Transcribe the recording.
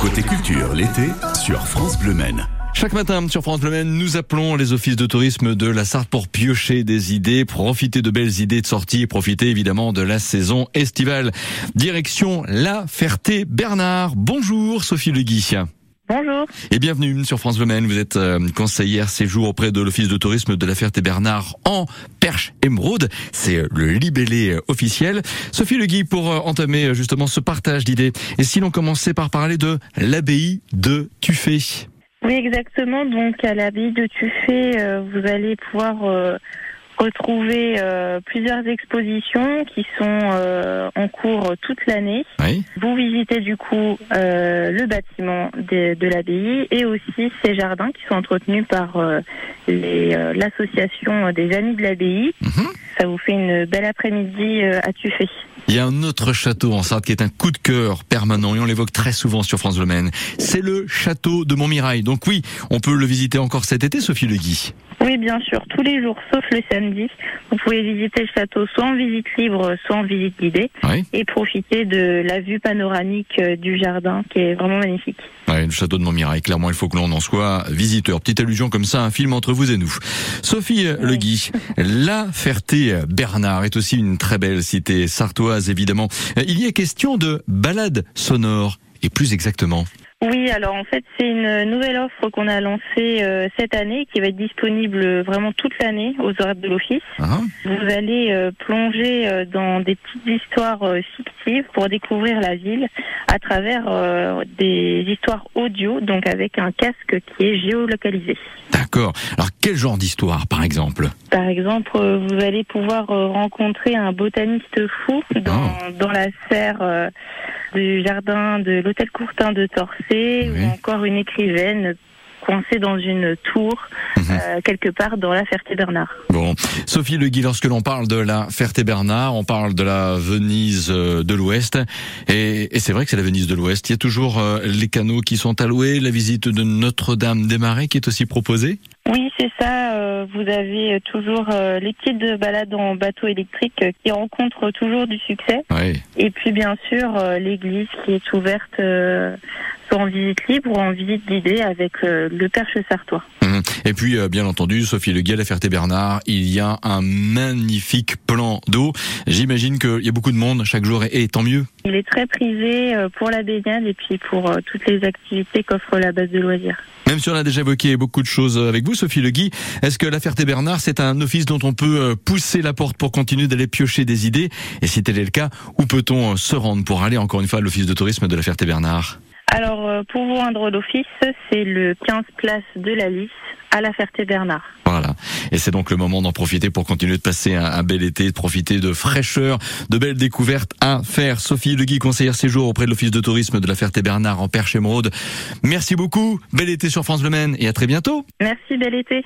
Côté culture, l'été, sur France Bleu Maine. Chaque matin sur France Bleu Maine, nous appelons les offices de tourisme de la Sarthe pour piocher des idées, profiter de belles idées de sortie profiter évidemment de la saison estivale. Direction La Ferté-Bernard. Bonjour Sophie Le Guy. Bonjour. Et bienvenue sur France Maine. Vous êtes euh, conseillère séjour auprès de l'office de tourisme de la Ferté-Bernard en Perche Émeraude. C'est euh, le libellé euh, officiel. Sophie Le Guy pour entamer justement ce partage d'idées. Et si l'on commençait par parler de l'abbaye de Tuffet? Oui, exactement. Donc, à l'abbaye de Tuffet, vous allez pouvoir retrouver euh, plusieurs expositions qui sont euh, en cours toute l'année. Vous visitez du coup euh, le bâtiment de, de l'abbaye et aussi ces jardins qui sont entretenus par l'association des amis de l'abbaye. Mhm. Ça vous fait une belle après-midi à Tuffet. Il y a un autre château en Sarthe qui est un coup de cœur permanent et on l'évoque très souvent sur France Domaine. C'est le château de Montmirail. Donc oui, on peut le visiter encore cet été, Sophie Le Guy. Oui, bien sûr, tous les jours, sauf le samedi. Vous pouvez visiter le château soit en visite libre, soit en visite guidée, et profiter de la vue panoramique euh, du jardin, qui est vraiment magnifique. Ouais, le château de Montmirail, clairement, il faut que l'on en soit visiteur. Petite allusion comme ça, un film entre vous et nous. Sophie Le Guy, La Ferté-Bernard est aussi une très belle cité sartoise, évidemment. Il y a question de balade sonore, et plus exactement oui, alors en fait, c'est une nouvelle offre qu'on a lancée euh, cette année qui va être disponible vraiment toute l'année aux horaires de l'office. Ah. Vous allez euh, plonger euh, dans des petites histoires fictives pour découvrir la ville à travers des histoires audio, donc avec un casque qui est géolocalisé. D'accord. Alors quel genre d'histoire, par exemple? Par exemple, vous allez pouvoir rencontrer un botaniste fou dans, ah. dans la serre du jardin de l'hôtel Courtin de Ou encore une écrivaine coincée dans une tour mhm. euh, quelque part dans la Ferté-Bernard. Bon, Sophie Le Guy, lorsque l'on parle de la Ferté-Bernard, on parle de la Venise euh, de l'Ouest, et, c'est vrai que c'est la Venise de l'Ouest. Il y a toujours euh, les canaux qui sont alloués, la visite de Notre-Dame-des-Marais qui est aussi proposée. Oui, c'est ça. Euh, vous avez toujours euh, les petites balades en bateau électrique euh, qui rencontrent toujours du succès. Et puis bien sûr l'église qui est ouverte soit en visite libre ou en visite guidée avec le Perche Sartois. Mmh. Et puis bien entendu, Sophie Le Guel, à Ferté-Bernard, il y a un magnifique plan d'eau. J'imagine qu'il y a beaucoup de monde chaque jour et, tant mieux. Il est très prisé pour la baignade et puis pour toutes les activités qu'offre la base de loisirs. Même si on a déjà évoqué beaucoup de choses avec vous, Sophie Le Guy, est-ce que la Ferté-Bernard, c'est un office dont on peut euh, pousser la porte pour continuer d'aller piocher des idées? Et si tel est le cas, où peut-on euh, se rendre pour aller encore une fois à l'office de tourisme de la Ferté-Bernard alors, euh, pour vous rendre l'office, c'est le 15 place de la Lys à la Ferté-Bernard. Voilà. Et c'est donc le moment d'en profiter pour continuer de passer un, bel été, de profiter de fraîcheur, de belles découvertes à faire. Sophie Le Guy, conseillère séjour auprès de l'Office de tourisme de la Ferté-Bernard en Perche-Émeraude. Merci beaucoup. Bel été sur France Le Maine et à très bientôt. Merci, bel été.